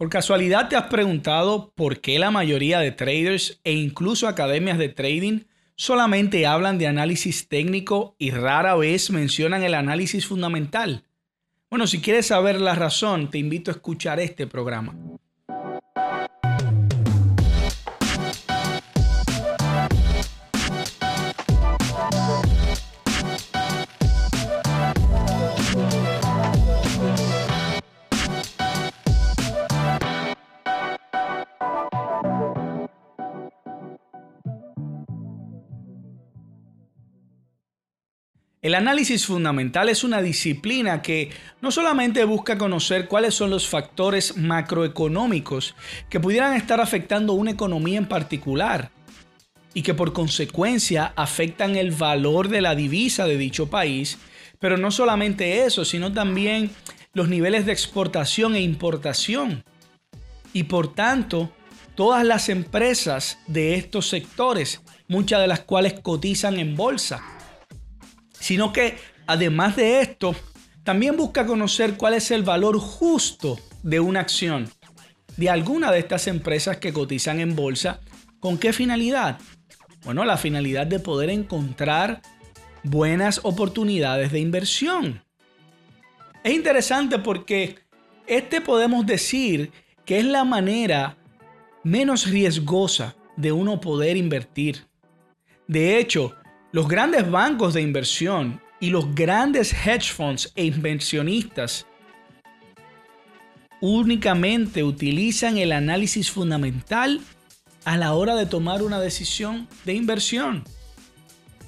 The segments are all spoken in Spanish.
¿Por casualidad te has preguntado por qué la mayoría de traders e incluso academias de trading solamente hablan de análisis técnico y rara vez mencionan el análisis fundamental? Bueno, si quieres saber la razón, te invito a escuchar este programa. El análisis fundamental es una disciplina que no solamente busca conocer cuáles son los factores macroeconómicos que pudieran estar afectando una economía en particular y que por consecuencia afectan el valor de la divisa de dicho país, pero no solamente eso, sino también los niveles de exportación e importación. Y por tanto, todas las empresas de estos sectores, muchas de las cuales cotizan en bolsa sino que además de esto, también busca conocer cuál es el valor justo de una acción de alguna de estas empresas que cotizan en bolsa. ¿Con qué finalidad? Bueno, la finalidad de poder encontrar buenas oportunidades de inversión. Es interesante porque este podemos decir que es la manera menos riesgosa de uno poder invertir. De hecho, los grandes bancos de inversión y los grandes hedge funds e inversionistas únicamente utilizan el análisis fundamental a la hora de tomar una decisión de inversión.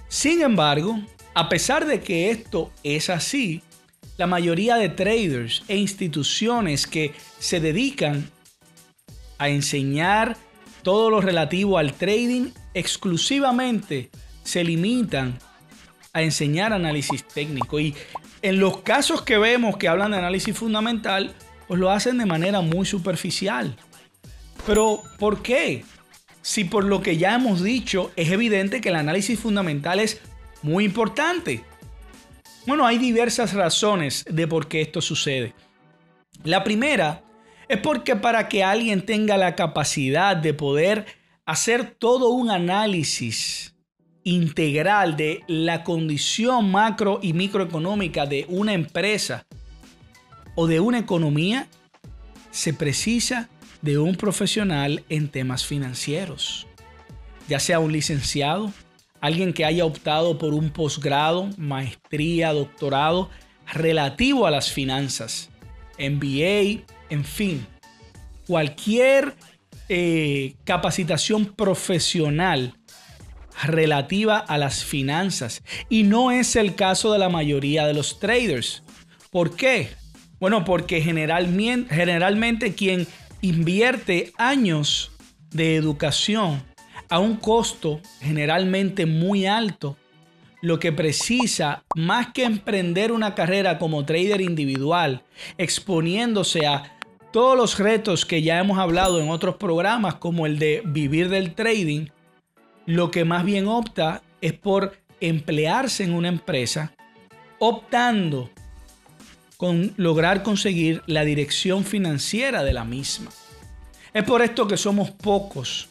Sin embargo, a pesar de que esto es así, la mayoría de traders e instituciones que se dedican a enseñar todo lo relativo al trading exclusivamente se limitan a enseñar análisis técnico y en los casos que vemos que hablan de análisis fundamental, pues lo hacen de manera muy superficial. Pero ¿por qué? Si por lo que ya hemos dicho es evidente que el análisis fundamental es muy importante. Bueno, hay diversas razones de por qué esto sucede. La primera es porque para que alguien tenga la capacidad de poder hacer todo un análisis integral de la condición macro y microeconómica de una empresa o de una economía, se precisa de un profesional en temas financieros, ya sea un licenciado, alguien que haya optado por un posgrado, maestría, doctorado relativo a las finanzas, MBA, en fin, cualquier eh, capacitación profesional relativa a las finanzas. Y no es el caso de la mayoría de los traders. ¿Por qué? Bueno, porque generalmente, generalmente quien invierte años de educación a un costo generalmente muy alto, lo que precisa más que emprender una carrera como trader individual, exponiéndose a todos los retos que ya hemos hablado en otros programas, como el de vivir del trading, lo que más bien opta es por emplearse en una empresa, optando con lograr conseguir la dirección financiera de la misma. Es por esto que somos pocos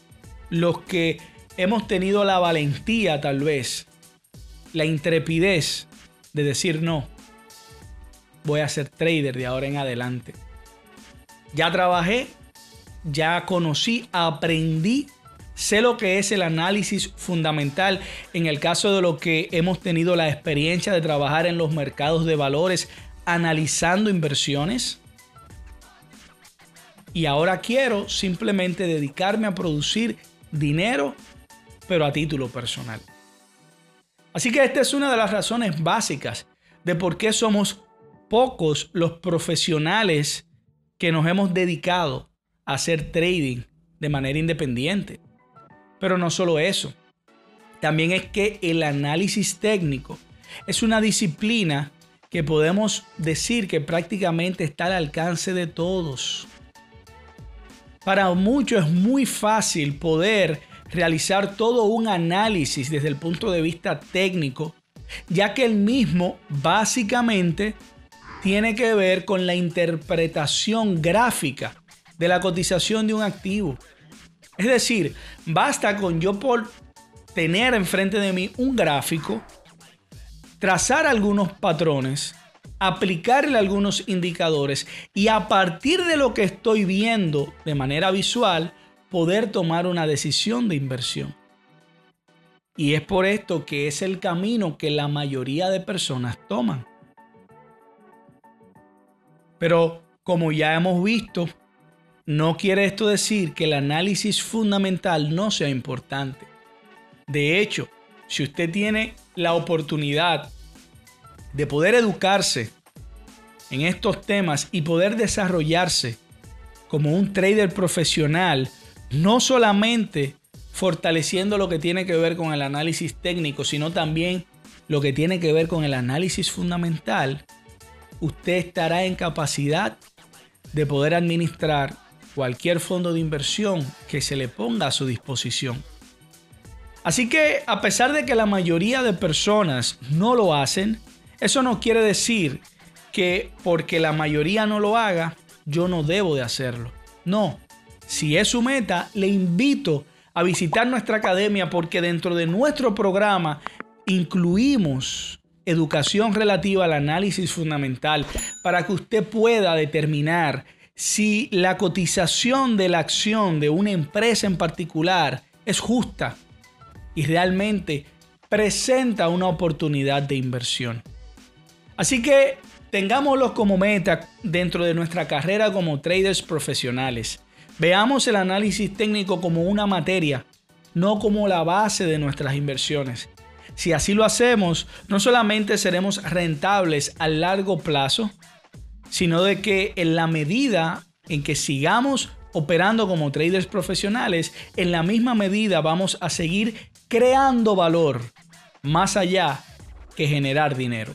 los que hemos tenido la valentía tal vez, la intrepidez de decir no, voy a ser trader de ahora en adelante. Ya trabajé, ya conocí, aprendí Sé lo que es el análisis fundamental en el caso de lo que hemos tenido la experiencia de trabajar en los mercados de valores analizando inversiones. Y ahora quiero simplemente dedicarme a producir dinero, pero a título personal. Así que esta es una de las razones básicas de por qué somos pocos los profesionales que nos hemos dedicado a hacer trading de manera independiente. Pero no solo eso, también es que el análisis técnico es una disciplina que podemos decir que prácticamente está al alcance de todos. Para muchos es muy fácil poder realizar todo un análisis desde el punto de vista técnico, ya que el mismo básicamente tiene que ver con la interpretación gráfica de la cotización de un activo. Es decir, basta con yo por tener enfrente de mí un gráfico, trazar algunos patrones, aplicarle algunos indicadores y a partir de lo que estoy viendo de manera visual, poder tomar una decisión de inversión. Y es por esto que es el camino que la mayoría de personas toman. Pero como ya hemos visto, no quiere esto decir que el análisis fundamental no sea importante. De hecho, si usted tiene la oportunidad de poder educarse en estos temas y poder desarrollarse como un trader profesional, no solamente fortaleciendo lo que tiene que ver con el análisis técnico, sino también lo que tiene que ver con el análisis fundamental, usted estará en capacidad de poder administrar cualquier fondo de inversión que se le ponga a su disposición. Así que a pesar de que la mayoría de personas no lo hacen, eso no quiere decir que porque la mayoría no lo haga, yo no debo de hacerlo. No, si es su meta, le invito a visitar nuestra academia porque dentro de nuestro programa incluimos educación relativa al análisis fundamental para que usted pueda determinar si la cotización de la acción de una empresa en particular es justa y realmente presenta una oportunidad de inversión. Así que tengámoslo como meta dentro de nuestra carrera como traders profesionales. Veamos el análisis técnico como una materia, no como la base de nuestras inversiones. Si así lo hacemos, no solamente seremos rentables a largo plazo, sino de que en la medida en que sigamos operando como traders profesionales, en la misma medida vamos a seguir creando valor más allá que generar dinero.